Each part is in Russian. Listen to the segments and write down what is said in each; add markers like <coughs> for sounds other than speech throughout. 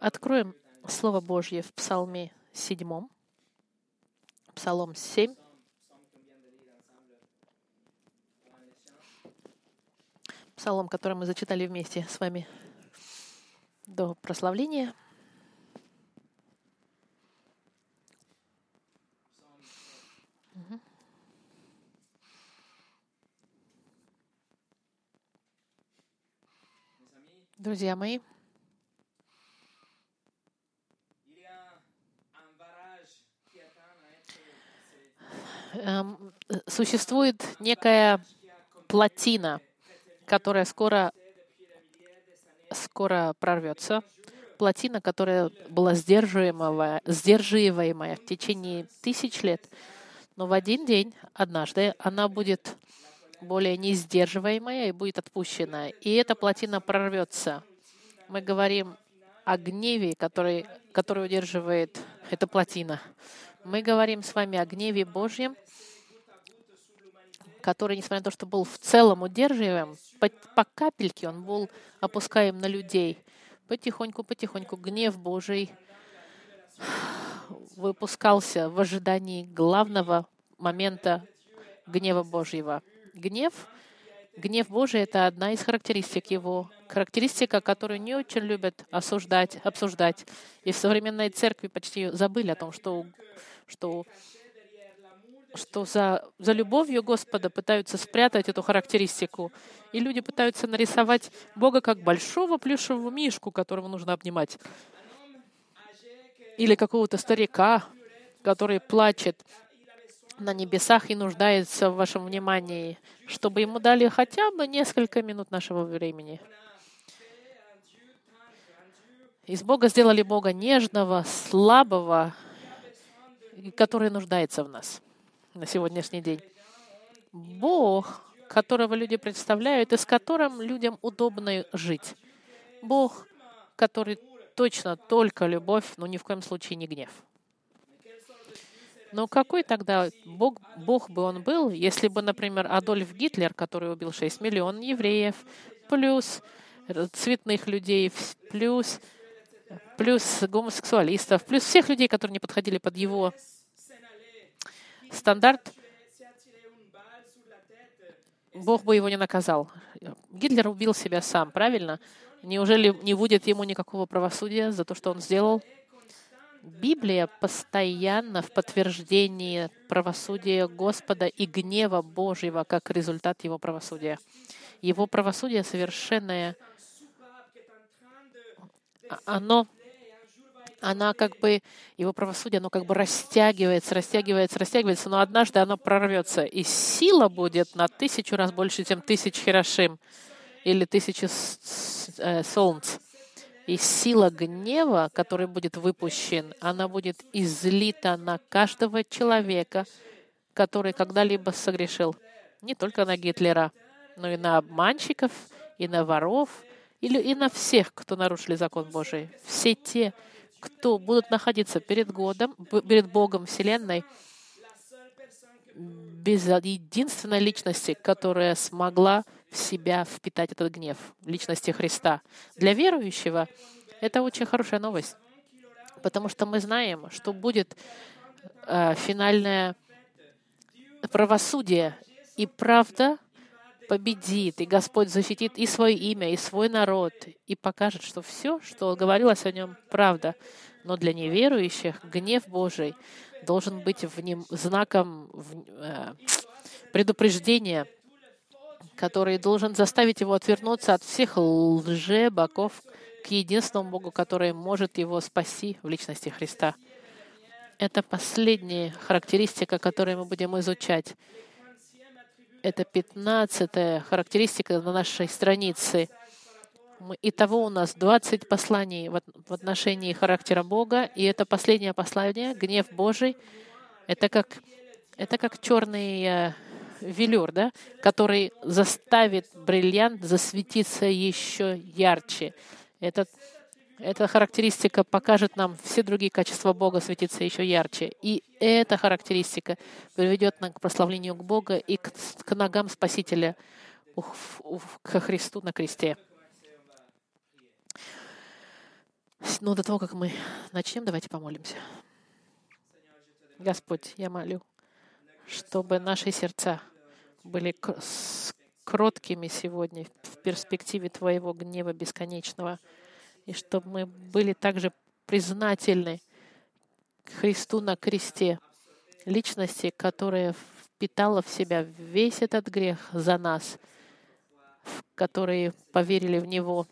Откроем Слово Божье в Псалме 7, Псалом 7. Псалом, который мы зачитали вместе с вами до прославления. Друзья мои, существует некая плотина, которая скоро, скоро прорвется. Плотина, которая была сдерживаемая в течение тысяч лет. Но в один день, однажды, она будет более несдерживаемая и будет отпущена. И эта плотина прорвется. Мы говорим о гневе, который, который удерживает эта плотина. Мы говорим с вами о гневе Божьем, который, несмотря на то, что был в целом удерживаем, по, по капельке он был опускаем на людей. Потихоньку, потихоньку гнев Божий выпускался в ожидании главного момента гнева Божьего. Гнев, гнев Божий — это одна из характеристик его, характеристика, которую не очень любят осуждать, обсуждать. И в современной церкви почти забыли о том, что, что, что за, за любовью Господа пытаются спрятать эту характеристику. И люди пытаются нарисовать Бога как большого плюшевого мишку, которого нужно обнимать. Или какого-то старика, который плачет на небесах и нуждается в вашем внимании, чтобы ему дали хотя бы несколько минут нашего времени. Из Бога сделали Бога нежного, слабого, который нуждается в нас на сегодняшний день. Бог, которого люди представляют и с которым людям удобно жить. Бог, который точно только любовь, но ни в коем случае не гнев. Но какой тогда Бог, Бог бы он был, если бы, например, Адольф Гитлер, который убил 6 миллионов евреев, плюс цветных людей, плюс, плюс гомосексуалистов, плюс всех людей, которые не подходили под его стандарт, Бог бы его не наказал. Гитлер убил себя сам, правильно? Неужели не будет ему никакого правосудия за то, что он сделал? Библия постоянно в подтверждении правосудия Господа и гнева Божьего как результат Его правосудия. Его правосудие совершенное, оно она как бы, его правосудие, оно как бы растягивается, растягивается, растягивается, но однажды оно прорвется. И сила будет на тысячу раз больше, чем тысяч Хирошим или тысячи э, солнц. И сила гнева, который будет выпущен, она будет излита на каждого человека, который когда-либо согрешил. Не только на Гитлера, но и на обманщиков, и на воров, или и на всех, кто нарушили закон Божий. Все те, кто будут находиться перед, годом, перед Богом Вселенной, без единственной личности, которая смогла в себя впитать этот гнев личности Христа. Для верующего это очень хорошая новость, потому что мы знаем, что будет э, финальное правосудие, и правда победит, и Господь защитит и свое имя, и свой народ, и покажет, что все, что говорилось о нем, правда. Но для неверующих гнев Божий должен быть в нем знаком э, предупреждения, который должен заставить его отвернуться от всех лже-боков к единственному Богу, который может его спасти в личности Христа. Это последняя характеристика, которую мы будем изучать. Это пятнадцатая характеристика на нашей странице. Итого у нас 20 посланий в отношении характера Бога, и это последнее послание, гнев Божий. Это как, это как черный э, велюр, да, который заставит бриллиант засветиться еще ярче. Этот, эта характеристика покажет нам все другие качества Бога светиться еще ярче. И эта характеристика приведет нас к прославлению к Бога и к, к ногам Спасителя, к Христу на кресте. Но до того, как мы начнем, давайте помолимся. Господь, я молю, чтобы наши сердца были кроткими сегодня в перспективе Твоего гнева бесконечного, и чтобы мы были также признательны Христу на кресте, личности, которая впитала в себя весь этот грех за нас, которые поверили в Него.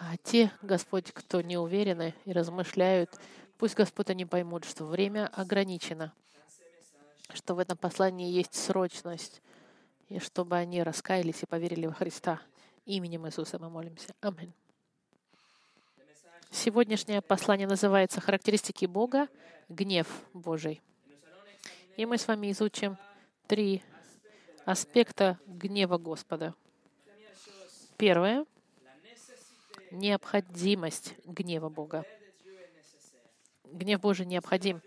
А те, Господь, кто не уверены и размышляют, пусть, Господь, они поймут, что время ограничено, что в этом послании есть срочность, и чтобы они раскаялись и поверили во Христа. Именем Иисуса мы молимся. Аминь. Сегодняшнее послание называется «Характеристики Бога. Гнев Божий». И мы с вами изучим три аспекта гнева Господа. Первое — необходимость гнева Бога. Гнев Божий необходим.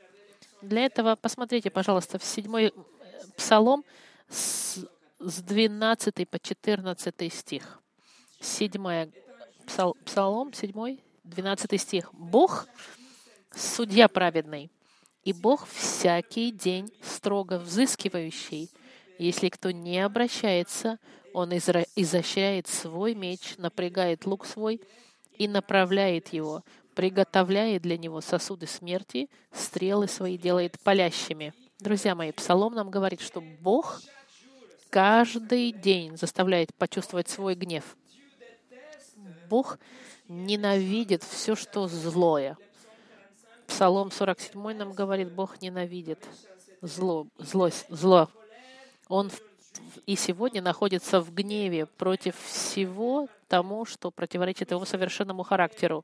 Для этого посмотрите, пожалуйста, в седьмой э, псалом с 12 по 14 стих. Седьмая псалом, седьмой, 12 стих. «Бог — судья праведный, и Бог всякий день строго взыскивающий. Если кто не обращается, он изощряет свой меч, напрягает лук свой и направляет его, приготовляет для него сосуды смерти, стрелы свои делает палящими». Друзья мои, Псалом нам говорит, что Бог каждый день заставляет почувствовать свой гнев. Бог ненавидит все, что злое. Псалом 47 нам говорит, Бог ненавидит зло, злость, зло. Он и сегодня находится в гневе против всего тому, что противоречит его совершенному характеру.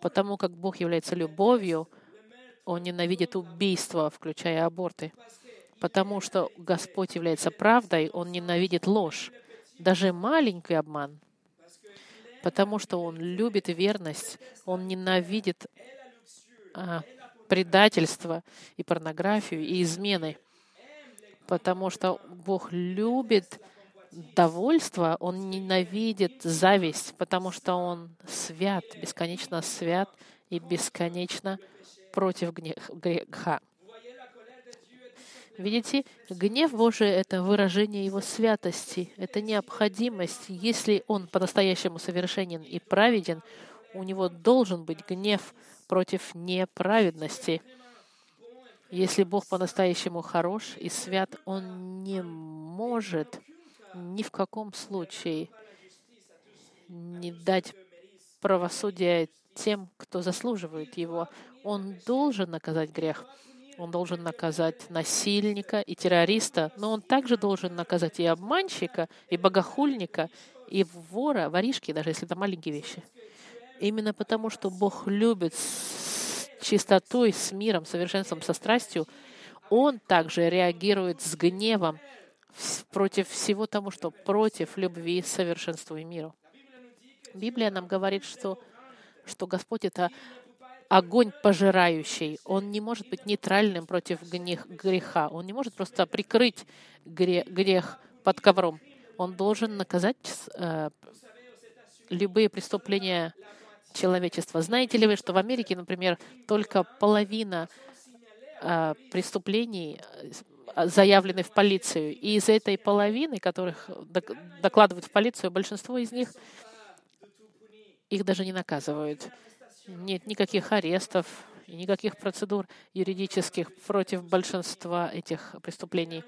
Потому как Бог является любовью, Он ненавидит убийство, включая аборты. Потому что Господь является правдой, Он ненавидит ложь. Даже маленький обман — потому что Он любит верность, Он ненавидит а, предательство и порнографию и измены, потому что Бог любит довольство, Он ненавидит зависть, потому что Он свят, бесконечно свят и бесконечно против греха. Видите, гнев Божий — это выражение Его святости, это необходимость. Если Он по-настоящему совершенен и праведен, у Него должен быть гнев против неправедности. Если Бог по-настоящему хорош и свят, Он не может ни в каком случае не дать правосудия тем, кто заслуживает его. Он должен наказать грех. Он должен наказать насильника и террориста, но он также должен наказать и обманщика, и богохульника, и вора, воришки, даже если это маленькие вещи. Именно потому, что Бог любит с чистотой, с миром, совершенством, со страстью, Он также реагирует с гневом против всего того, что против любви, совершенству и миру. Библия нам говорит, что, что Господь — это огонь пожирающий. Он не может быть нейтральным против греха. Он не может просто прикрыть грех под ковром. Он должен наказать э, любые преступления человечества. Знаете ли вы, что в Америке, например, только половина э, преступлений э, заявлены в полицию. И из этой половины, которых докладывают в полицию, большинство из них их даже не наказывают. Нет никаких арестов никаких процедур юридических против большинства этих преступлений.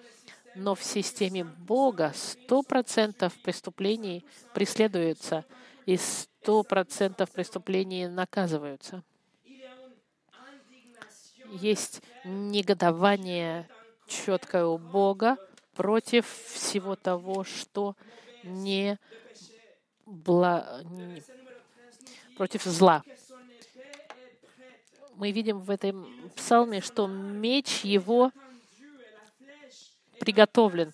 Но в системе Бога сто процентов преступлений преследуются и сто процентов преступлений наказываются. Есть негодование четкое у Бога против всего того, что не, бла... против зла мы видим в этом псалме, что меч его приготовлен.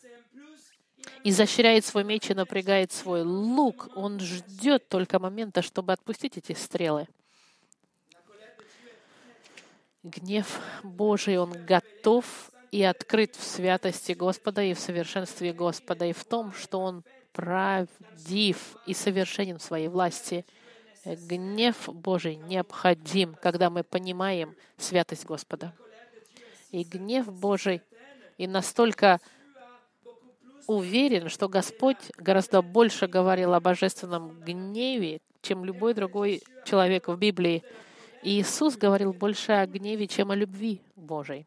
Изощряет свой меч и напрягает свой лук. Он ждет только момента, чтобы отпустить эти стрелы. Гнев Божий, он готов и открыт в святости Господа и в совершенстве Господа, и в том, что Он правдив и совершенен в своей власти — Гнев Божий необходим, когда мы понимаем святость Господа. И гнев Божий и настолько уверен, что Господь гораздо больше говорил о божественном гневе, чем любой другой человек в Библии. И Иисус говорил больше о гневе, чем о любви Божией.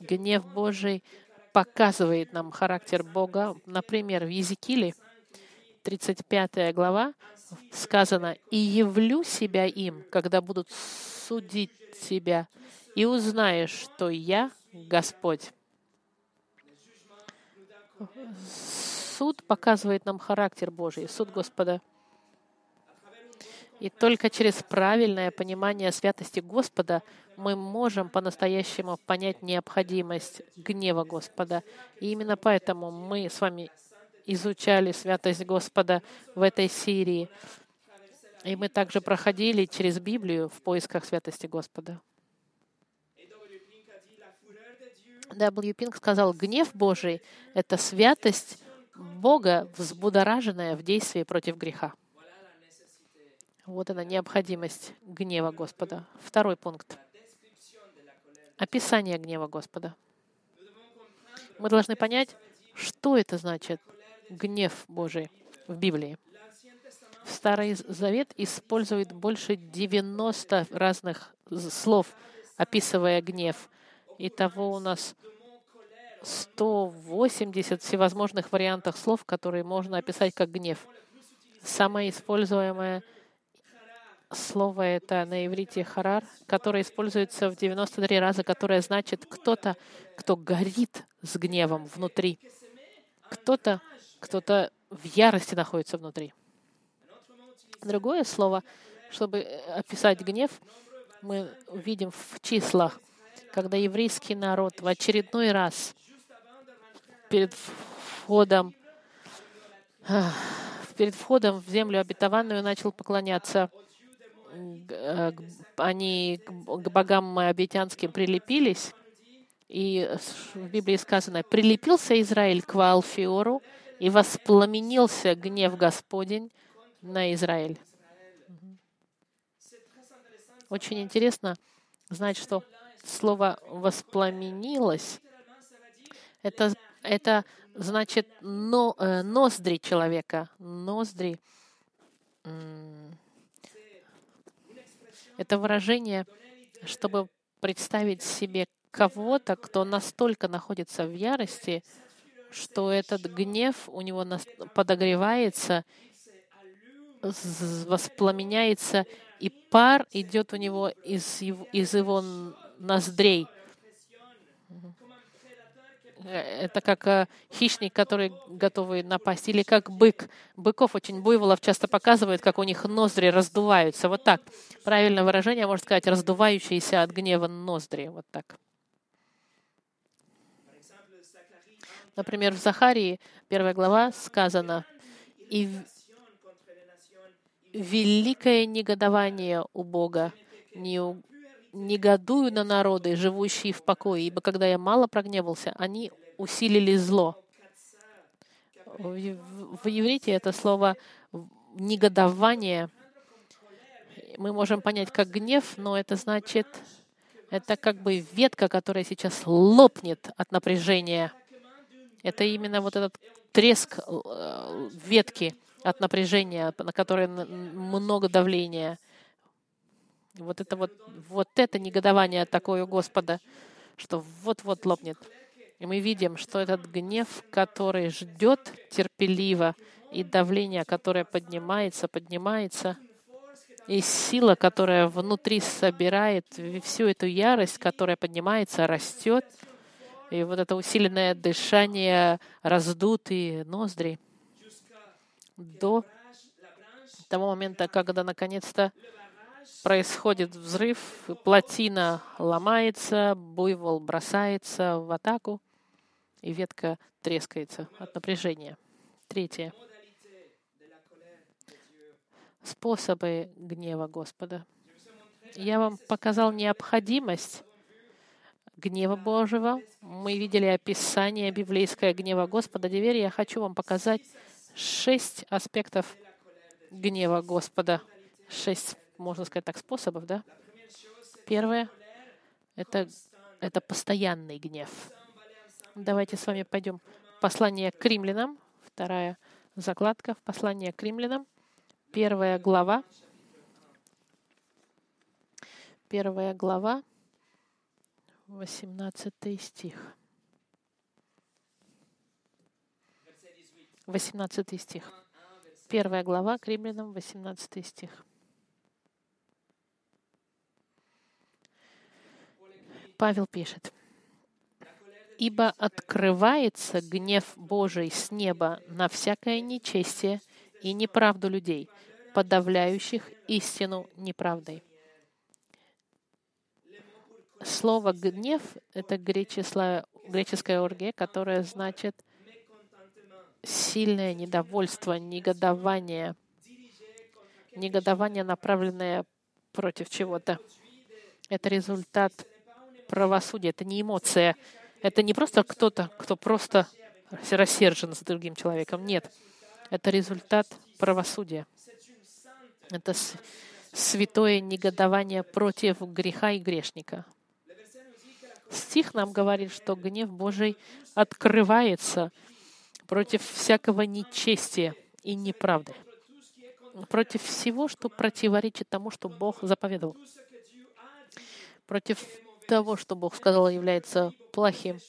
Гнев Божий показывает нам характер Бога. Например, в Езекииле, 35 глава, сказано, «И явлю себя им, когда будут судить тебя, и узнаешь, что я Господь». Суд показывает нам характер Божий, суд Господа. И только через правильное понимание святости Господа мы можем по-настоящему понять необходимость гнева Господа. И именно поэтому мы с вами изучали святость Господа в этой серии. И мы также проходили через Библию в поисках святости Господа. W. Пинг сказал, гнев Божий — это святость Бога, взбудораженная в действии против греха. Вот она, необходимость гнева Господа. Второй пункт. Описание гнева Господа. Мы должны понять, что это значит гнев Божий в Библии. Старый Завет использует больше 90 разных слов, описывая гнев. Итого у нас 180 всевозможных вариантов слов, которые можно описать как гнев. Самое используемое слово это на иврите харар, которое используется в 93 раза, которое значит кто-то, кто горит с гневом внутри. Кто-то, кто-то в ярости находится внутри. Другое слово, чтобы описать гнев, мы видим в числах, когда еврейский народ в очередной раз перед входом перед входом в землю обетованную начал поклоняться они к богам обетянским прилепились, и в Библии сказано, «Прилепился Израиль к Ваалфиору, и воспламенился гнев Господень на Израиль». Очень интересно знать, что слово «воспламенилось» — это, это значит но, э, ноздри человека, ноздри это выражение, чтобы представить себе кого-то, кто настолько находится в ярости, что этот гнев у него подогревается, воспламеняется, и пар идет у него из его, из его ноздрей. Э, это как э, хищник, который готовый напасть, или как бык. Быков очень буйволов часто показывают, как у них ноздри раздуваются. Вот так. Правильное выражение, можно сказать, раздувающиеся от гнева ноздри. Вот так. Например, в Захарии, первая глава, сказано, «И великое негодование у Бога, не у негодую на народы, живущие в покое, ибо когда я мало прогневался, они усилили зло. В, иврите это слово негодование мы можем понять как гнев, но это значит, это как бы ветка, которая сейчас лопнет от напряжения. Это именно вот этот треск э, ветки от напряжения, на которой много давления. Вот это вот, вот это негодование такое Господа, что вот-вот лопнет. И мы видим, что этот гнев, который ждет терпеливо, и давление, которое поднимается, поднимается, и сила, которая внутри собирает всю эту ярость, которая поднимается, растет, и вот это усиленное дышание, раздутые ноздри, до того момента, когда наконец-то происходит взрыв, плотина ломается, буйвол бросается в атаку, и ветка трескается от напряжения. Третье. Способы гнева Господа. Я вам показал необходимость гнева Божьего. Мы видели описание библейское гнева Господа. Теперь я хочу вам показать шесть аспектов гнева Господа. Шесть, можно сказать так, способов, да? Первое — это, это постоянный гнев. Давайте с вами пойдем. Послание к римлянам, вторая закладка, послание к римлянам, первая глава, первая глава, 18 стих. 18 стих. Первая глава к римлянам, 18 стих. Павел пишет, «Ибо открывается гнев Божий с неба на всякое нечестие и неправду людей, подавляющих истину неправдой». Слово «гнев» — это греческое орге, которое значит сильное недовольство, негодование, негодование, направленное против чего-то. Это результат правосудия, это не эмоция. Это не просто кто-то, кто просто рассержен с другим человеком. Нет. Это результат правосудия. Это святое негодование против греха и грешника. Стих нам говорит, что гнев Божий открывается против всякого нечестия и неправды, против всего, что противоречит тому, что Бог заповедовал, против того, что Бог сказал, является плохим.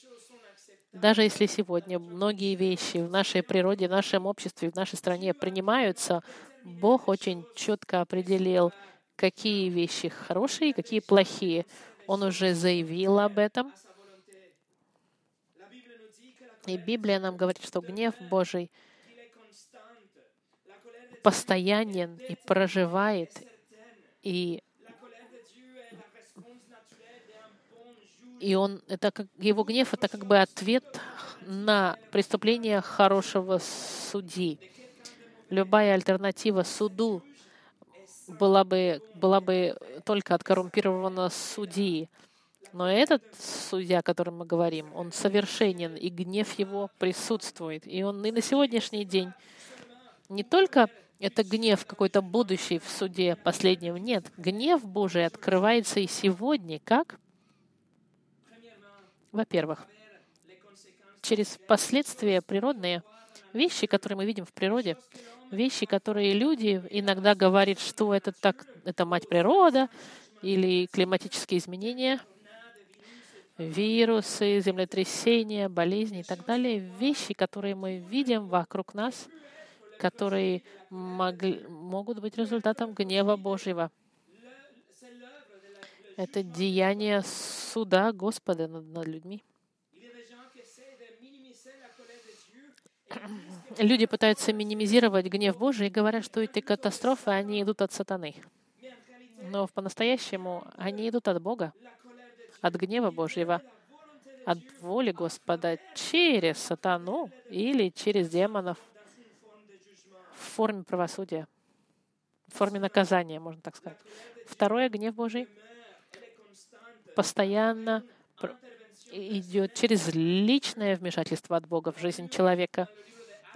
Даже если сегодня многие вещи в нашей природе, в нашем обществе, в нашей стране принимаются, Бог очень четко определил, какие вещи хорошие, какие плохие. Он уже заявил об этом. И Библия нам говорит, что гнев Божий постоянен и проживает, и и он, это как, его гнев — это как бы ответ на преступление хорошего судьи. Любая альтернатива суду была бы, была бы только от коррумпированного судьи. Но этот судья, о котором мы говорим, он совершенен, и гнев его присутствует. И он и на сегодняшний день не только это гнев какой-то будущий в суде последнем. Нет, гнев Божий открывается и сегодня. Как? Во-первых, через последствия природные, вещи, которые мы видим в природе, вещи, которые люди иногда говорят, что это так, это мать природа или климатические изменения, вирусы, землетрясения, болезни и так далее, вещи, которые мы видим вокруг нас, которые могли, могут быть результатом гнева Божьего. Это деяние суда Господа над, над людьми. <coughs> Люди пытаются минимизировать гнев Божий и говорят, что эти катастрофы, они идут от сатаны. Но по-настоящему они идут от Бога, от гнева Божьего, от воли Господа через сатану или через демонов в форме правосудия, в форме наказания, можно так сказать. Второе, гнев Божий — постоянно идет через личное вмешательство от Бога в жизнь человека.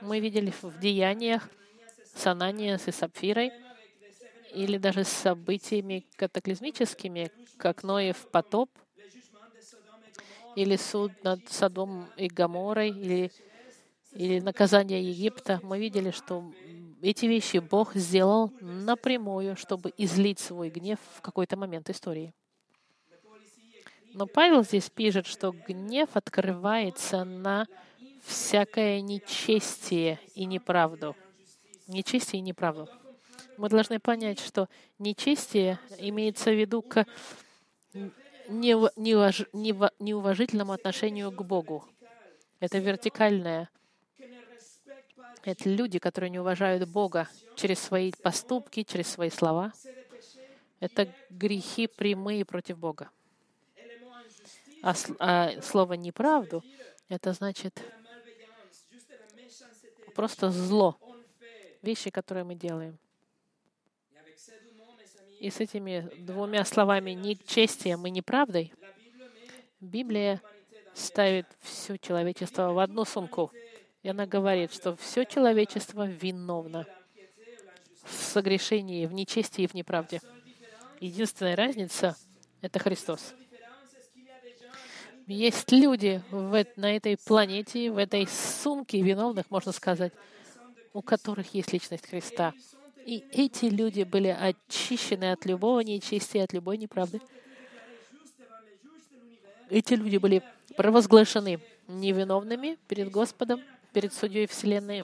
Мы видели в деяниях с Ананиас и Сапфирой, или даже с событиями катаклизмическими, как Ноев потоп, или суд над Содом и Гаморой, или, или наказание Египта. Мы видели, что эти вещи Бог сделал напрямую, чтобы излить свой гнев в какой-то момент истории. Но Павел здесь пишет, что гнев открывается на всякое нечестие и неправду. Нечестие и неправду. Мы должны понять, что нечестие имеется в виду к неуважительному отношению к Богу. Это вертикальное. Это люди, которые не уважают Бога через свои поступки, через свои слова. Это грехи прямые против Бога. А, а слово «неправду» — это значит просто зло, вещи, которые мы делаем. И с этими двумя словами «нечестием» и «неправдой» Библия ставит все человечество в одну сумку. И она говорит, что все человечество виновно в согрешении, в нечестии и в неправде. Единственная разница — это Христос. Есть люди в, на этой планете, в этой сумке виновных, можно сказать, у которых есть личность Христа. И эти люди были очищены от любого нечестия, от любой неправды. Эти люди были провозглашены невиновными перед Господом, перед Судьей Вселенной,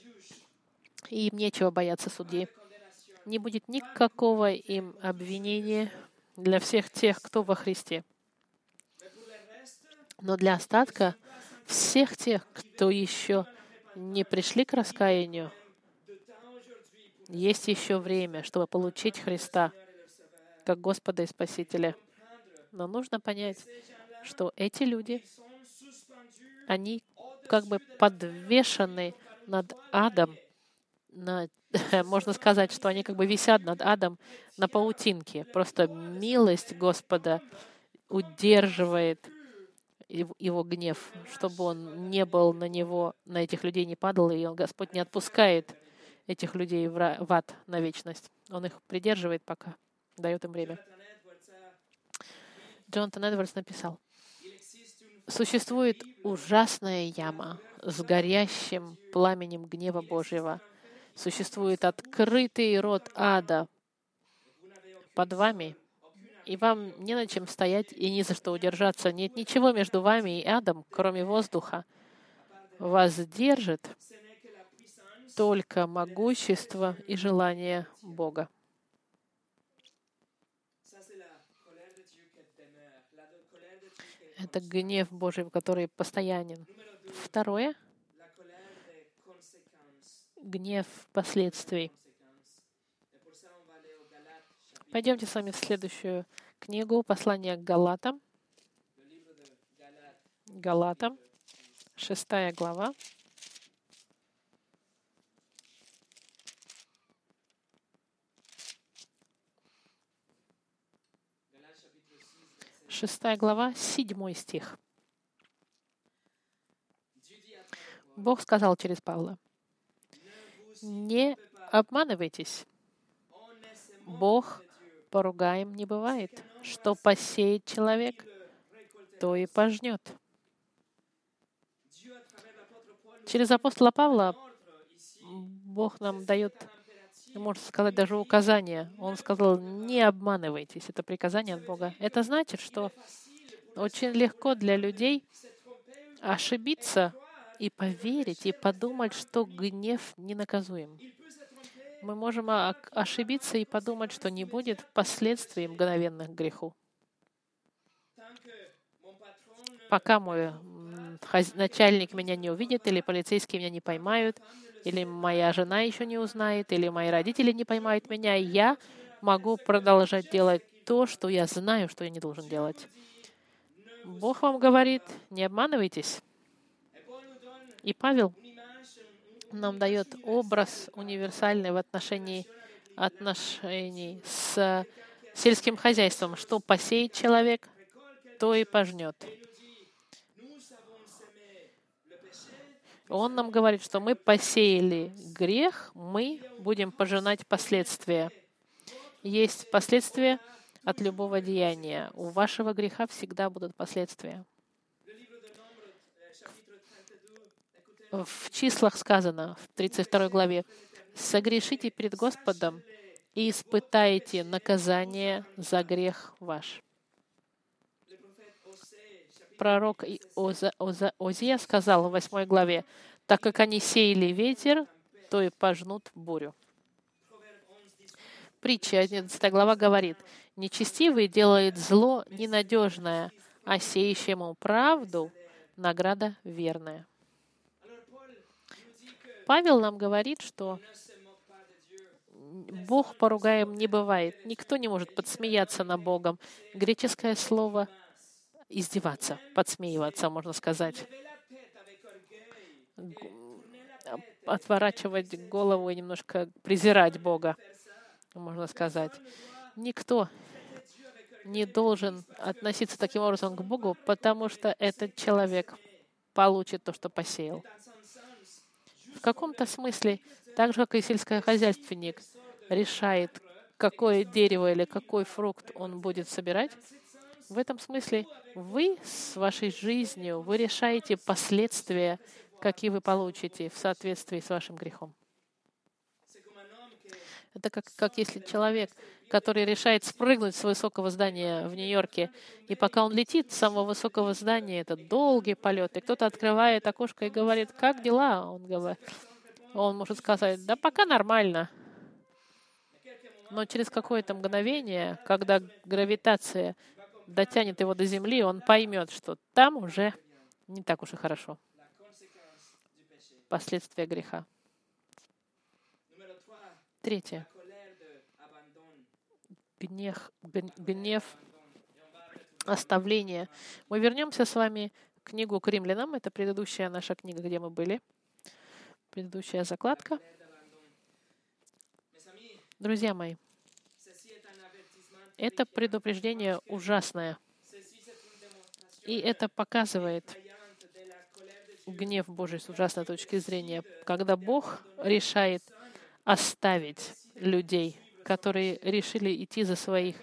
и им нечего бояться судьи. Не будет никакого им обвинения для всех тех, кто во Христе. Но для остатка всех тех, кто еще не пришли к раскаянию, есть еще время, чтобы получить Христа как Господа и Спасителя. Но нужно понять, что эти люди, они как бы подвешены над адом, на, <laughs> можно сказать, что они как бы висят над адом на паутинке. Просто милость Господа удерживает его гнев, чтобы он не был на него, на этих людей не падал, и Господь не отпускает этих людей в ад на вечность. Он их придерживает пока, дает им время. Джонатан Эдвардс написал, «Существует ужасная яма с горящим пламенем гнева Божьего. Существует открытый рот ада под вами, и вам не на чем стоять и ни за что удержаться. Нет ничего между вами и адом, кроме воздуха. Вас держит только могущество и желание Бога. Это гнев Божий, который постоянен. Второе — гнев последствий. Пойдемте с вами в следующую книгу, послание к Галатам. Галатам, шестая глава. Шестая глава, седьмой стих. Бог сказал через Павла, «Не обманывайтесь. Бог поругаем не бывает. Что посеет человек, то и пожнет. Через апостола Павла Бог нам дает, можно сказать, даже указание. Он сказал, не обманывайтесь. Это приказание от Бога. Это значит, что очень легко для людей ошибиться и поверить, и подумать, что гнев ненаказуем мы можем ошибиться и подумать, что не будет последствий мгновенных греху. Пока мой начальник меня не увидит, или полицейские меня не поймают, или моя жена еще не узнает, или мои родители не поймают меня, я могу продолжать делать то, что я знаю, что я не должен делать. Бог вам говорит, не обманывайтесь. И Павел нам дает образ универсальный в отношении отношений с сельским хозяйством. Что посеет человек, то и пожнет. Он нам говорит, что мы посеяли грех, мы будем пожинать последствия. Есть последствия от любого деяния. У вашего греха всегда будут последствия. В числах сказано, в 32 главе, «Согрешите перед Господом и испытайте наказание за грех ваш». Пророк Оза, Оза, Озия сказал в 8 главе, «Так как они сеяли ветер, то и пожнут бурю». Притча 11 глава говорит, «Нечестивый делает зло ненадежное, а сеющему правду награда верная». Павел нам говорит, что Бог поругаем не бывает. Никто не может подсмеяться над Богом. Греческое слово издеваться, подсмеиваться, можно сказать. Отворачивать голову и немножко презирать Бога, можно сказать. Никто не должен относиться таким образом к Богу, потому что этот человек получит то, что посеял. Каком-то смысле, так же, как и сельскохозяйственник, решает, какое дерево или какой фрукт он будет собирать. В этом смысле вы с вашей жизнью, вы решаете последствия, какие вы получите в соответствии с вашим грехом. Это как, как если человек, который решает спрыгнуть с высокого здания в Нью-Йорке, и пока он летит с самого высокого здания, это долгий полет, и кто-то открывает окошко и говорит, как дела? Он говорит, он может сказать, да пока нормально. Но через какое-то мгновение, когда гравитация дотянет его до Земли, он поймет, что там уже не так уж и хорошо. Последствия греха. Третье. Гнев, гнев, оставление. Мы вернемся с вами к книгу к римлянам. Это предыдущая наша книга, где мы были. Предыдущая закладка. Друзья мои, это предупреждение ужасное. И это показывает гнев Божий с ужасной точки зрения, когда Бог решает оставить людей, которые решили идти за, своих,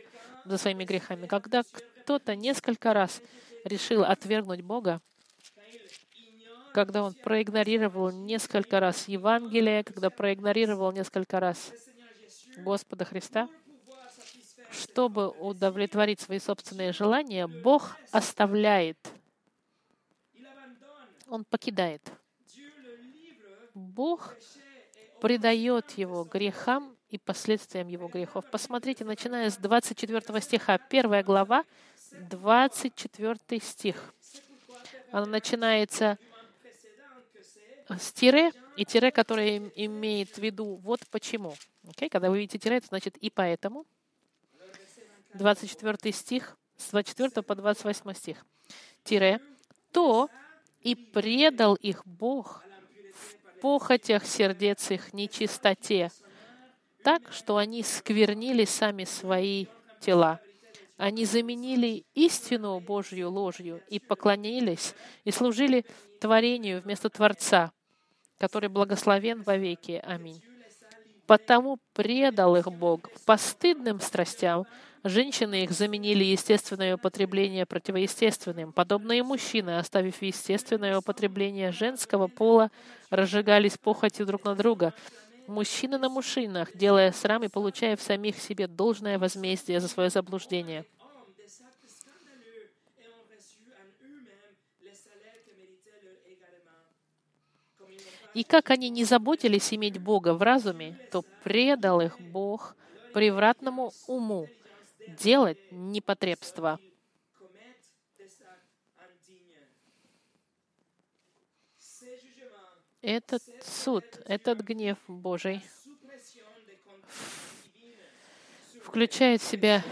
за своими грехами. Когда кто-то несколько раз решил отвергнуть Бога, когда он проигнорировал несколько раз Евангелие, когда проигнорировал несколько раз Господа Христа, чтобы удовлетворить свои собственные желания, Бог оставляет, Он покидает. Бог предает его грехам и последствиям его грехов. Посмотрите, начиная с 24 стиха, первая глава, 24 стих. Она начинается с тире, и тире, которое имеет в виду вот почему. Okay? Когда вы видите тире, это значит и поэтому. 24 стих, с 24 по 28 стих. Тире, то и предал их Бог похотях сердец их нечистоте, так, что они сквернили сами свои тела. Они заменили истину Божью ложью и поклонились, и служили творению вместо Творца, который благословен вовеки. Аминь. Потому предал их Бог постыдным страстям, Женщины их заменили естественное употребление противоестественным. Подобные мужчины, оставив естественное употребление женского пола, разжигались похотью друг на друга. Мужчины на мужчинах, делая срам и получая в самих себе должное возмездие за свое заблуждение. И как они не заботились иметь Бога в разуме, то предал их Бог превратному уму, делать непотребство. Этот суд, этот гнев Божий включает в себя,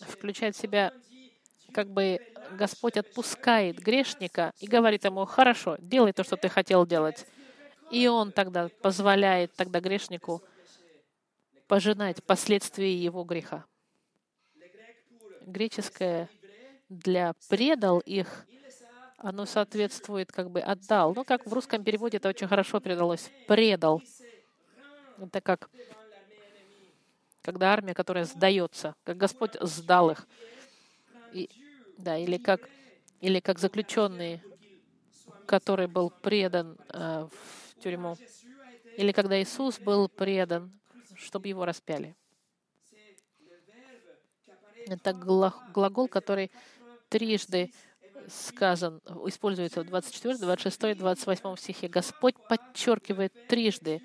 включает в себя, как бы Господь отпускает грешника и говорит ему, хорошо, делай то, что ты хотел делать. И он тогда позволяет тогда грешнику пожинать последствия его греха. Греческое для «предал их» оно соответствует как бы «отдал». Ну, как в русском переводе это очень хорошо передалось. «Предал». Это как когда армия, которая сдается, как Господь сдал их. И, да, или как, или как заключенный, который был предан э, в тюрьму. Или когда Иисус был предан чтобы его распяли. Это глагол, который трижды сказан, используется в 24, 26, 28 стихе. Господь подчеркивает трижды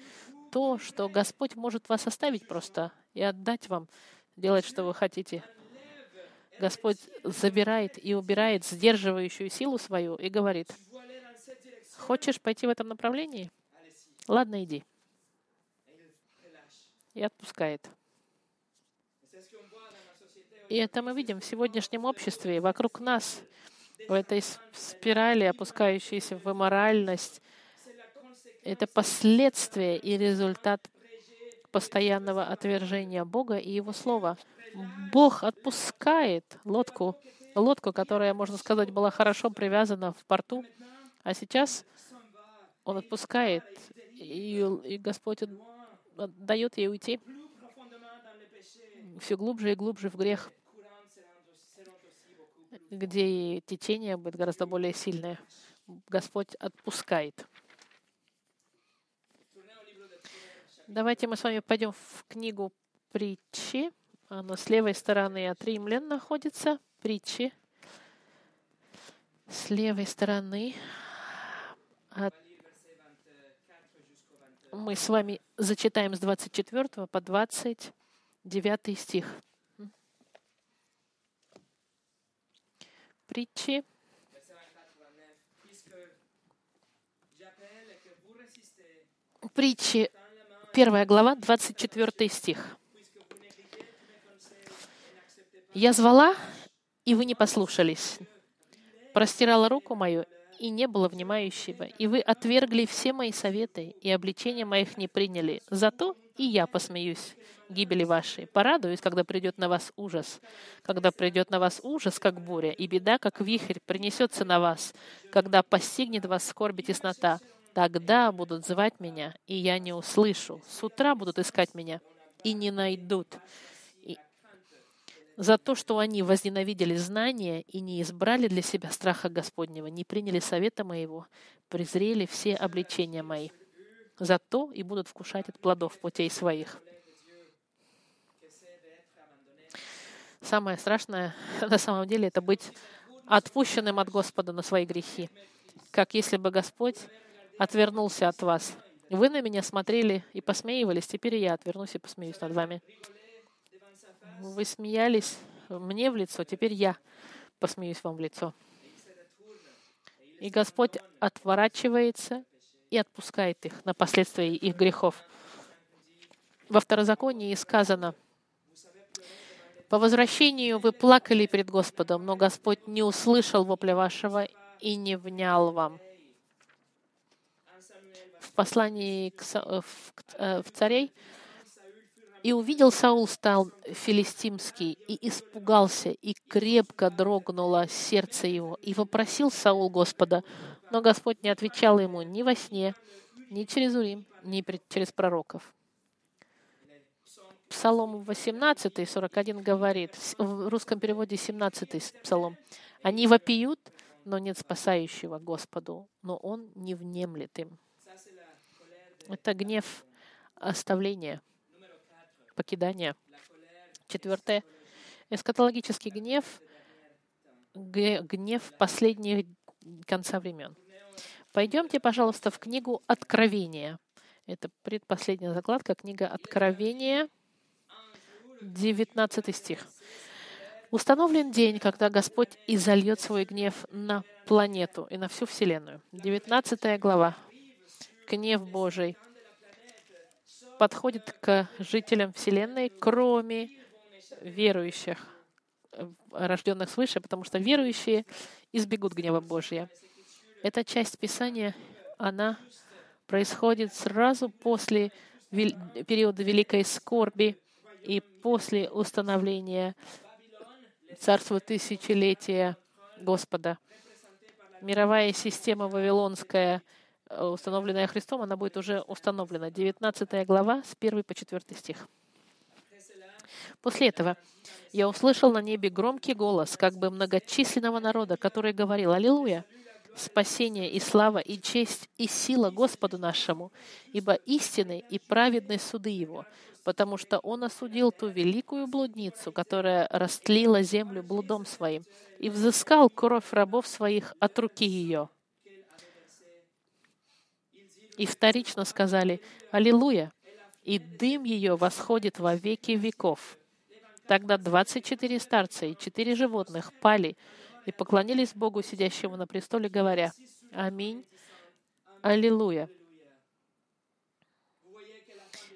то, что Господь может вас оставить просто и отдать вам, делать, что вы хотите. Господь забирает и убирает сдерживающую силу свою и говорит, хочешь пойти в этом направлении? Ладно, иди и отпускает. И это мы видим в сегодняшнем обществе, вокруг нас, в этой спирали, опускающейся в имморальность. Это последствия и результат постоянного отвержения Бога и Его Слова. Бог отпускает лодку, лодку, которая, можно сказать, была хорошо привязана в порту, а сейчас Он отпускает, и, и Господь дает ей уйти все глубже и глубже в грех, где течение будет гораздо более сильное. Господь отпускает. Давайте мы с вами пойдем в книгу притчи. Она с левой стороны от римлян находится. Притчи. С левой стороны от мы с вами зачитаем с 24 по 29 стих. Притчи. Притчи, первая глава, 24 стих. «Я звала, и вы не послушались. Простирала руку мою, и не было внимающего, и вы отвергли все мои советы, и обличения моих не приняли. Зато и я посмеюсь гибели вашей. Порадуюсь, когда придет на вас ужас. Когда придет на вас ужас, как буря, и беда, как вихрь, принесется на вас. Когда постигнет вас скорбь и теснота, тогда будут звать меня, и я не услышу. С утра будут искать меня, и не найдут за то, что они возненавидели знания и не избрали для себя страха Господнего, не приняли совета моего, презрели все обличения мои. За то и будут вкушать от плодов путей своих. Самое страшное <laughs> на самом деле это быть отпущенным от Господа на свои грехи. Как если бы Господь отвернулся от вас. Вы на меня смотрели и посмеивались, теперь я отвернусь и посмеюсь над вами. Вы смеялись мне в лицо, теперь я посмеюсь вам в лицо. И Господь отворачивается и отпускает их на последствия их грехов. Во второзаконии сказано, «По возвращению вы плакали перед Господом, но Господь не услышал вопля вашего и не внял вам». В послании к, в, э, в царей и увидел Саул стал филистимский, и испугался, и крепко дрогнуло сердце его. И вопросил Саул Господа, но Господь не отвечал ему ни во сне, ни через Урим, ни через пророков. Псалом 18, 41 говорит, в русском переводе 17 псалом, «Они вопиют, но нет спасающего Господу, но Он не внемлет им». Это гнев оставления — покидания. Четвертое. Эскатологический гнев, гнев последних конца времен. Пойдемте, пожалуйста, в книгу Откровения. Это предпоследняя закладка, книга Откровения, 19 стих. Установлен день, когда Господь изольет свой гнев на планету и на всю Вселенную. 19 глава. Гнев Божий подходит к жителям Вселенной, кроме верующих, э, рожденных свыше, потому что верующие избегут гнева Божия. Эта часть Писания, она происходит сразу после периода Великой Скорби и после установления Царства Тысячелетия Господа. Мировая система Вавилонская — установленная Христом, она будет уже установлена. 19 глава с 1 по 4 стих. После этого я услышал на небе громкий голос, как бы многочисленного народа, который говорил «Аллилуйя! Спасение и слава и честь и сила Господу нашему, ибо истинны и праведны суды Его, потому что Он осудил ту великую блудницу, которая растлила землю блудом своим, и взыскал кровь рабов своих от руки ее» и вторично сказали «Аллилуйя!» и дым ее восходит во веки веков. Тогда двадцать четыре старца и четыре животных пали и поклонились Богу, сидящему на престоле, говоря «Аминь, Аллилуйя».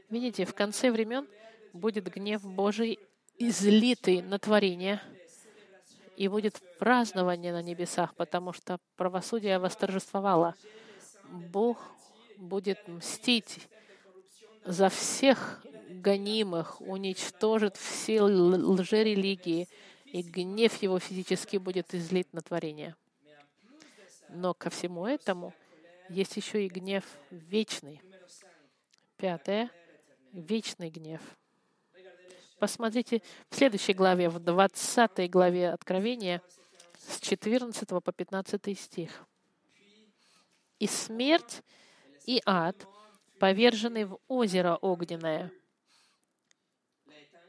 Видите, в конце времен будет гнев Божий излитый на творение, и будет празднование на небесах, потому что правосудие восторжествовало. Бог будет мстить за всех гонимых, уничтожит все лжерелигии, и гнев его физически будет излит на творение. Но ко всему этому есть еще и гнев вечный. Пятое — вечный гнев. Посмотрите в следующей главе, в 20 главе Откровения, с 14 по 15 стих. «И смерть, и ад повержены в озеро огненное».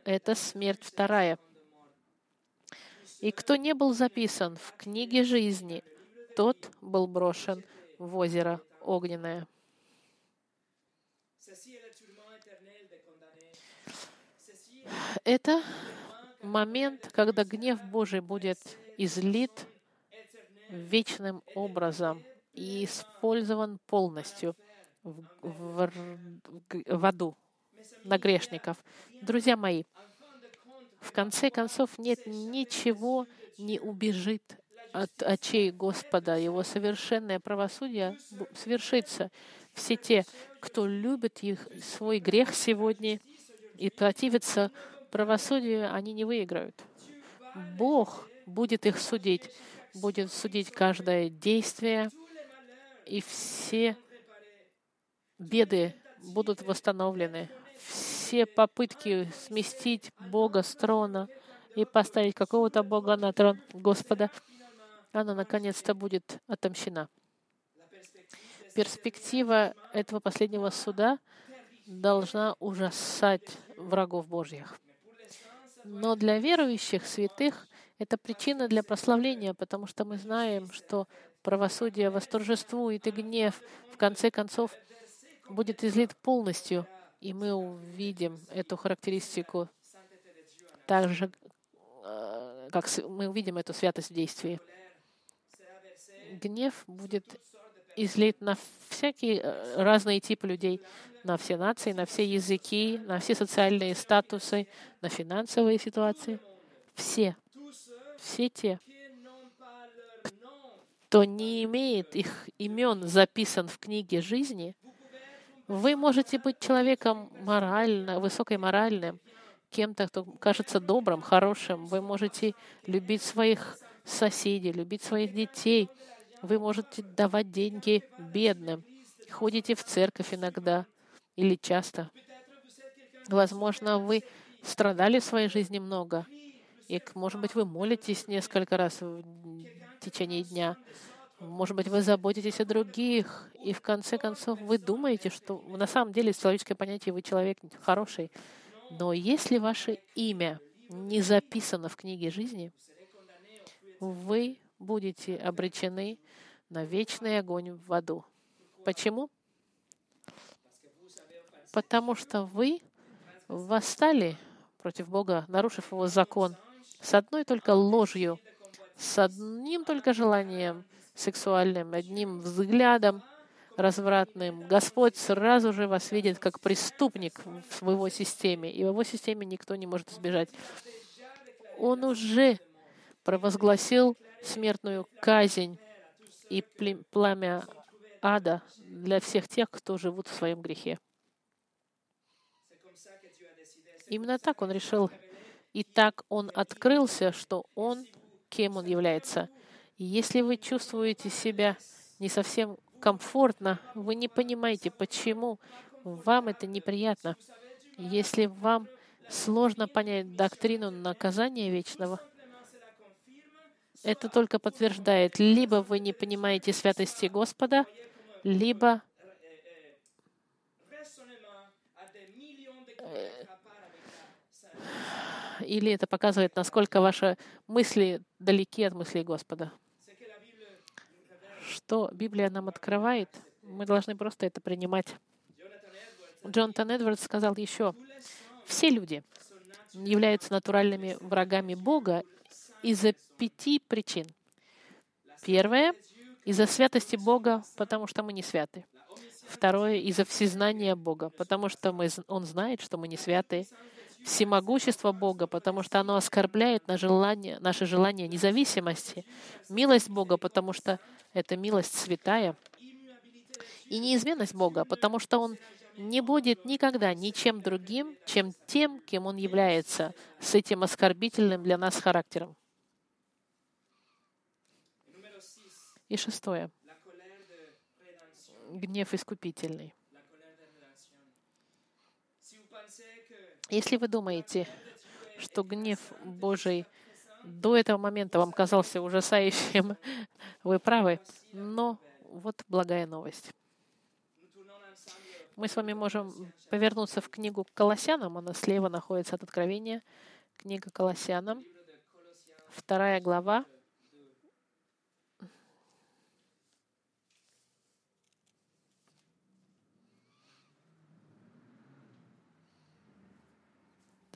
Это смерть вторая. «И кто не был записан в книге жизни, тот был брошен в озеро огненное». Это момент, когда гнев Божий будет излит вечным образом и использован полностью в, в, в аду на грешников. Друзья мои, в конце концов нет ничего не убежит от очей Господа. Его совершенное правосудие свершится. Все те, кто любит их, свой грех сегодня и противится правосудию, они не выиграют. Бог будет их судить, будет судить каждое действие, и все беды будут восстановлены. Все попытки сместить Бога с трона и поставить какого-то Бога на трон Господа, она наконец-то будет отомщена. Перспектива этого последнего суда должна ужасать врагов Божьих. Но для верующих святых это причина для прославления, потому что мы знаем, что правосудие восторжествует, и гнев в конце концов будет излит полностью, и мы увидим эту характеристику так же, э, как мы увидим эту святость в действии. Гнев будет излит на всякие э, разные типы людей, на все нации, на все языки, на все социальные статусы, на финансовые ситуации. Все. Все те, кто не имеет их имен записан в книге жизни, вы можете быть человеком морально, высокой моральным, кем-то, кто кажется добрым, хорошим. Вы можете любить своих соседей, любить своих детей. Вы можете давать деньги бедным. Ходите в церковь иногда или часто. Возможно, вы страдали в своей жизни много. И, может быть, вы молитесь несколько раз в течение дня. Может быть, вы заботитесь о других, и в конце концов вы думаете, что на самом деле человеческое понятие вы человек хороший. Но если ваше имя не записано в книге жизни, вы будете обречены на вечный огонь в аду. Почему? Потому что вы восстали против Бога, нарушив его закон, с одной только ложью, с одним только желанием сексуальным, одним взглядом развратным. Господь сразу же вас видит как преступник в его системе, и в его системе никто не может избежать. Он уже провозгласил смертную казнь и пламя ада для всех тех, кто живут в своем грехе. Именно так он решил. И так он открылся, что он, кем он является. И если вы чувствуете себя не совсем комфортно, вы не понимаете, почему вам это неприятно. Если вам сложно понять доктрину наказания вечного, это только подтверждает, либо вы не понимаете святости Господа, либо или это показывает, насколько ваши мысли далеки от мыслей Господа. Что Библия нам открывает, мы должны просто это принимать. Джонатан Эдвардс сказал еще, все люди являются натуральными врагами Бога из-за пяти причин. Первое — из-за святости Бога, потому что мы не святы. Второе — из-за всезнания Бога, потому что мы, Он знает, что мы не святы всемогущество Бога, потому что оно оскорбляет на желание, наше желание независимости, милость Бога, потому что это милость святая, и неизменность Бога, потому что Он не будет никогда ничем другим, чем тем, кем Он является, с этим оскорбительным для нас характером. И шестое. Гнев искупительный. Если вы думаете, что гнев Божий до этого момента вам казался ужасающим, <laughs> вы правы, но вот благая новость. Мы с вами можем повернуться в книгу Колоссянам, она слева находится от Откровения. Книга Колоссянам, вторая глава,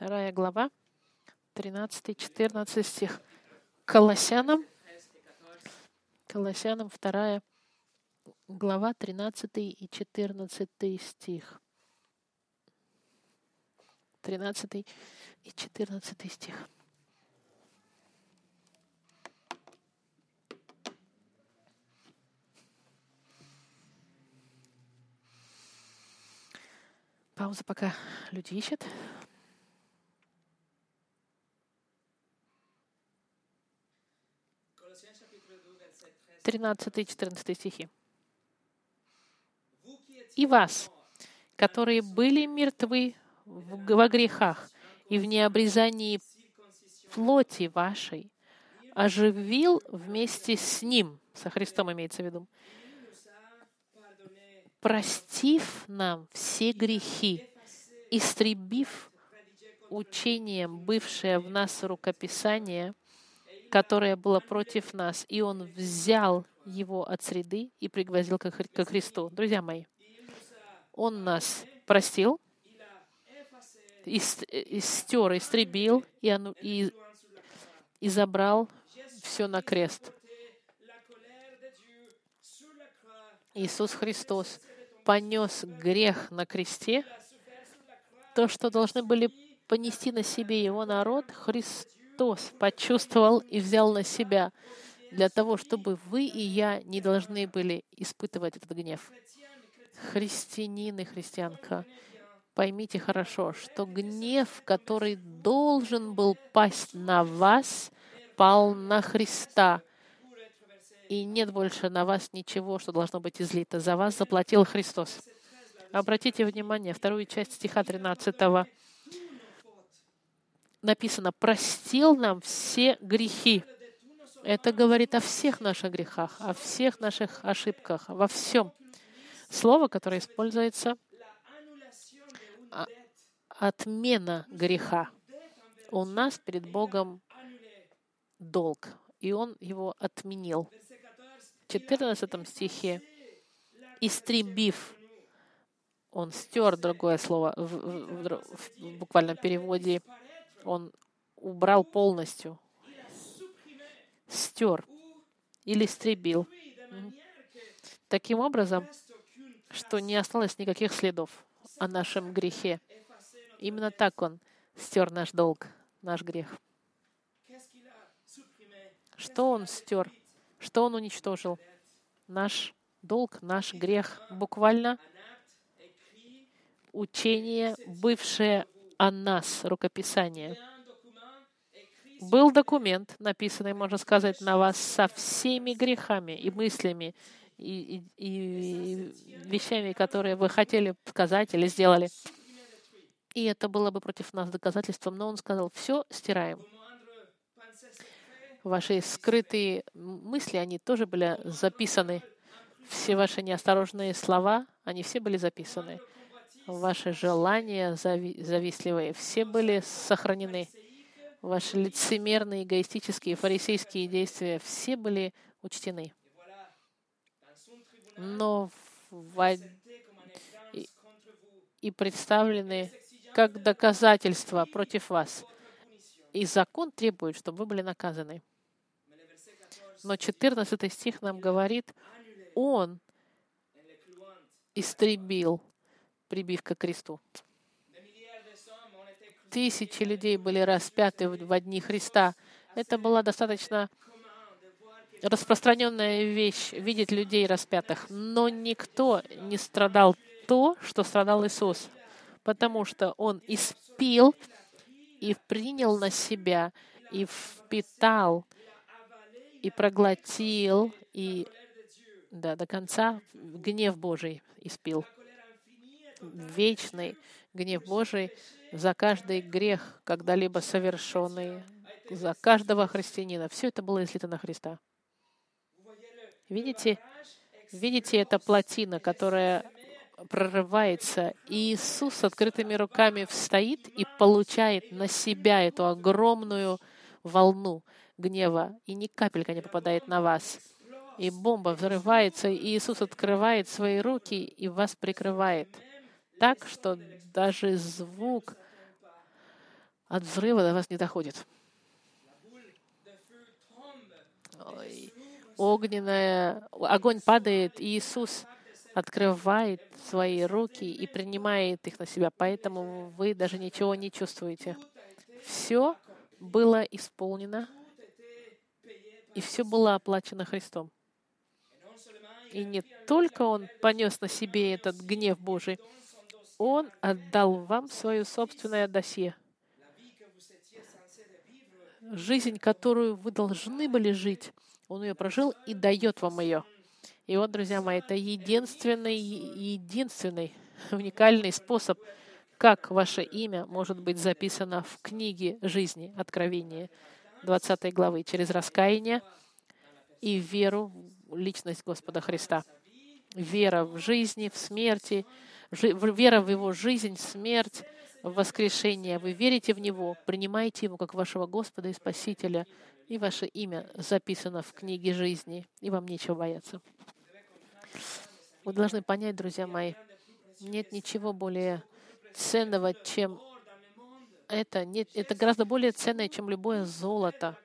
Вторая глава, 13-14 стих. Колоссянам, Колоссянам, вторая глава, 13 и 14 стих. 13 и 14 стих. Пауза, пока люди ищут. 13 и 14 стихи. «И вас, которые были мертвы во грехах и в необрезании плоти вашей, оживил вместе с Ним, со Христом имеется в виду, простив нам все грехи, истребив учением бывшее в нас рукописание, которое было против нас, и Он взял его от среды и пригвоздил ко Христу. Друзья мои, Он нас простил, и, и стер, истребил, и, и, и забрал все на крест. Иисус Христос понес грех на кресте, то, что должны были понести на себе его народ, Христос Христос почувствовал и взял на себя для того, чтобы вы и я не должны были испытывать этот гнев. Христианин и христианка, поймите хорошо, что гнев, который должен был пасть на вас, пал на Христа. И нет больше на вас ничего, что должно быть излито. За вас заплатил Христос. Обратите внимание, вторую часть стиха 13 написано, простил нам все грехи. Это говорит о всех наших грехах, о всех наших ошибках, во всем. Слово, которое используется, а, отмена греха. У нас перед Богом долг, и Он его отменил. В 14 стихе, истребив, он стер другое слово в, в, в, в буквальном переводе, он убрал полностью, стер или истребил. Таким образом, что не осталось никаких следов о нашем грехе. Именно так Он стер наш долг, наш грех. Что Он стер? Что Он уничтожил? Наш долг, наш грех. Буквально учение, бывшее о нас, рукописание. Был документ, написанный, можно сказать, на вас со всеми грехами и мыслями, и, и, и вещами, которые вы хотели сказать или сделали. И это было бы против нас доказательством, но он сказал, все стираем. Ваши скрытые мысли, они тоже были записаны. Все ваши неосторожные слова, они все были записаны ваши желания завистливые, все были сохранены. Ваши лицемерные, эгоистические, фарисейские действия, все были учтены. Но в... и представлены как доказательства против вас. И закон требует, чтобы вы были наказаны. Но 14 стих нам говорит, Он истребил прибивка к кресту. Тысячи людей были распяты в дни Христа. Это была достаточно распространенная вещь видеть людей распятых. Но никто не страдал то, что страдал Иисус, потому что Он испил и принял на себя, и впитал, и проглотил, и да, до конца гнев Божий испил вечный гнев Божий за каждый грех, когда-либо совершенный, за каждого христианина. Все это было излито на Христа. Видите, видите, это плотина, которая прорывается, и Иисус с открытыми руками встоит и получает на себя эту огромную волну гнева, и ни капелька не попадает на вас. И бомба взрывается, и Иисус открывает свои руки и вас прикрывает так, что даже звук от взрыва до вас не доходит. Ой. Огненная, огонь падает, и Иисус открывает свои руки и принимает их на себя, поэтому вы даже ничего не чувствуете. Все было исполнено, и все было оплачено Христом. И не только Он понес на себе этот гнев Божий, Он отдал вам свое собственное досье. Жизнь, которую вы должны были жить, Он ее прожил и дает вам ее. И вот, друзья мои, это единственный, единственный <laughs> уникальный способ, как ваше имя может быть записано в книге жизни, Откровения 20 главы, через раскаяние и веру в личность Господа Христа. Вера в жизни, в смерти, вера в Его жизнь, смерть, в воскрешение. Вы верите в Него, принимаете Его как вашего Господа и Спасителя, и ваше имя записано в книге жизни, и вам нечего бояться. Вы должны понять, друзья мои, нет ничего более ценного, чем это. Нет, это гораздо более ценное, чем любое золото.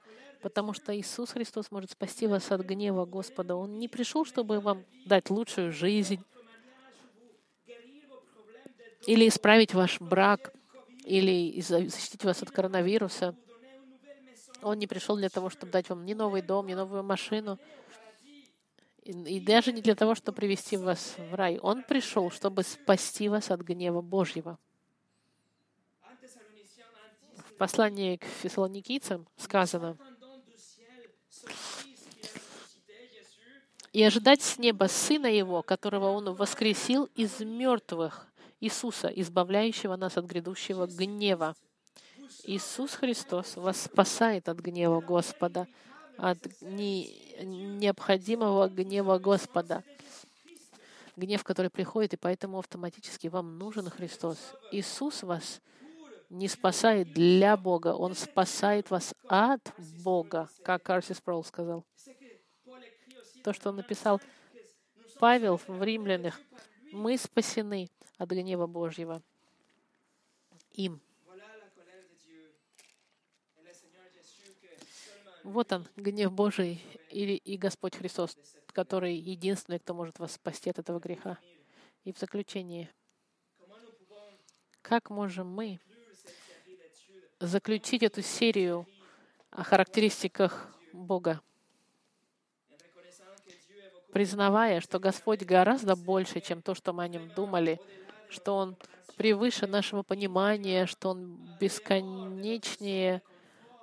Потому что Иисус Христос может спасти вас от гнева Господа. Он не пришел, чтобы вам дать лучшую жизнь, или исправить ваш брак, или защитить вас от коронавируса. Он не пришел для того, чтобы дать вам ни новый дом, ни новую машину, и даже не для того, чтобы привести вас в рай. Он пришел, чтобы спасти вас от гнева Божьего. В послании к фессалоникийцам сказано, и ожидать с неба Сына Его, которого Он воскресил из мертвых, Иисуса, избавляющего нас от грядущего гнева. Иисус Христос вас спасает от гнева Господа от не, необходимого гнева Господа. Гнев, который приходит, и поэтому автоматически вам нужен Христос. Иисус вас не спасает для Бога, Он спасает вас от Бога, как Карсис Прол сказал. То, что он написал Павел в Римлянах, мы спасены от гнева Божьего им. Вот он, гнев Божий и, и Господь Христос, который единственный, кто может вас спасти от этого греха. И в заключение, как можем мы заключить эту серию о характеристиках Бога, признавая, что Господь гораздо больше, чем то, что мы о Нем думали, что Он превыше нашего понимания, что Он бесконечнее,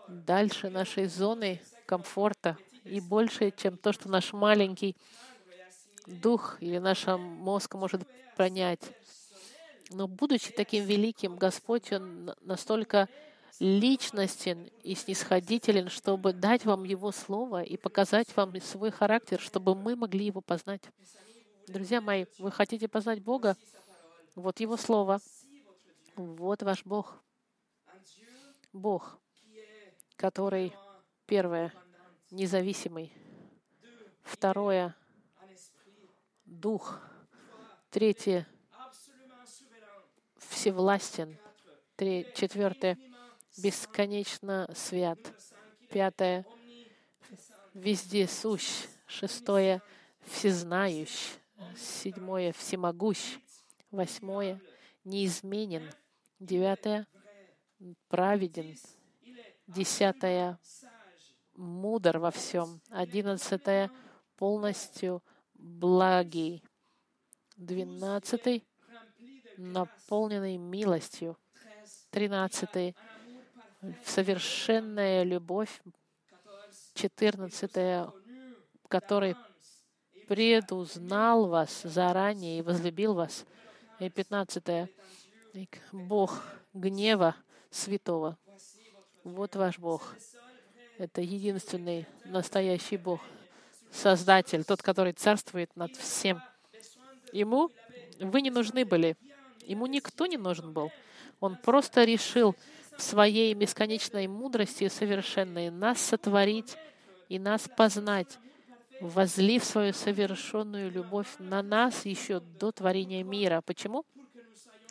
дальше нашей зоны комфорта и больше, чем то, что наш маленький дух или наш мозг может понять. Но будучи таким великим, Господь, Он настолько личностен и снисходителен, чтобы дать вам Его Слово и показать вам свой характер, чтобы мы могли Его познать. Друзья мои, вы хотите познать Бога? Вот Его Слово. Вот ваш Бог. Бог, который, первое, независимый, второе, дух, третье, всевластен, четвертое, бесконечно свят, пятое, везде сущ, шестое, всезнающ, седьмое, всемогущ, восьмое, неизменен, девятое, праведен, Десятое — мудр во всем. Одиннадцатое — полностью благий. Двенадцатый — наполненный милостью. Тринадцатый — совершенная любовь. Четырнадцатое — который предузнал вас заранее и возлюбил вас. И 15. Бог гнева святого. Вот ваш Бог. Это единственный настоящий Бог. Создатель, тот, который царствует над всем. Ему вы не нужны были. Ему никто не нужен был. Он просто решил своей бесконечной мудрости совершенной нас сотворить и нас познать, возлив свою совершенную любовь на нас еще до творения мира. Почему?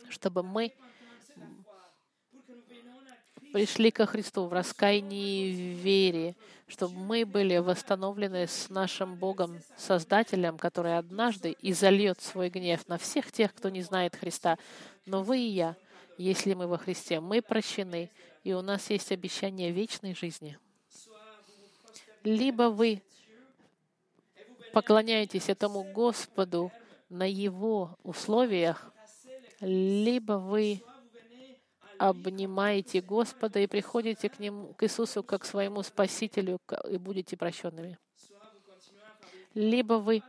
Чтобы мы пришли ко Христу в раскаянии и вере, чтобы мы были восстановлены с нашим Богом, Создателем, который однажды изольет свой гнев на всех тех, кто не знает Христа. Но вы и я, если мы во Христе, мы прощены, и у нас есть обещание вечной жизни. Либо вы поклоняетесь этому Господу на Его условиях, либо вы обнимаете Господа и приходите к Нему, к Иисусу, как к своему Спасителю, и будете прощенными. Либо вы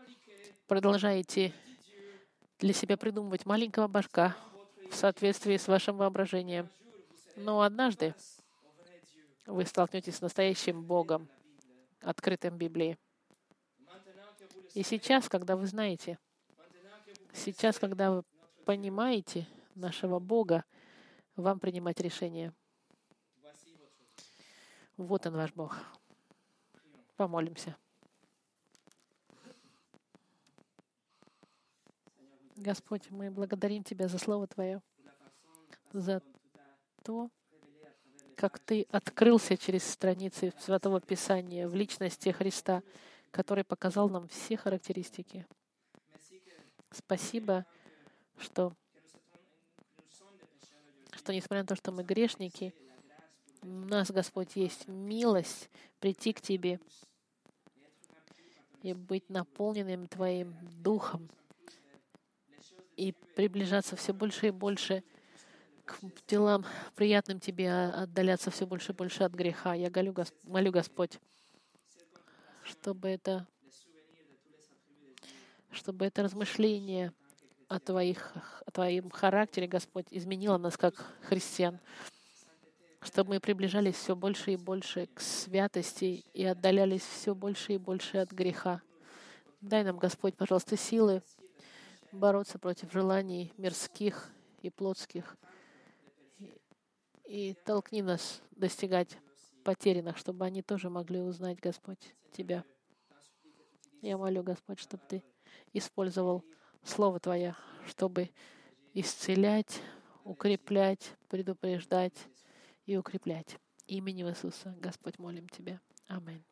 продолжаете для себя придумывать маленького башка в соответствии с вашим воображением. Но однажды вы столкнетесь с настоящим Богом, открытым Библией. И сейчас, когда вы знаете, сейчас, когда вы понимаете нашего Бога, вам принимать решение. Вот он, ваш Бог. Помолимся. Господь, мы благодарим Тебя за Слово Твое, за то, как Ты открылся через страницы Святого Писания в личности Христа, который показал нам все характеристики. Спасибо, что что несмотря на то, что мы грешники, у нас, Господь, есть милость прийти к Тебе и быть наполненным Твоим Духом и приближаться все больше и больше к делам приятным Тебе, а отдаляться все больше и больше от греха. Я молю, молю Господь, чтобы это, чтобы это размышление о, твоих, о Твоем характере, Господь, изменила нас как христиан, чтобы мы приближались все больше и больше к святости и отдалялись все больше и больше от греха. Дай нам, Господь, пожалуйста, силы бороться против желаний мирских и плотских. И, толкни нас достигать потерянных, чтобы они тоже могли узнать, Господь, Тебя. Я молю, Господь, чтобы Ты использовал Слово Твое, чтобы исцелять, укреплять, предупреждать и укреплять. Именем Иисуса, Господь, молим Тебя. Аминь.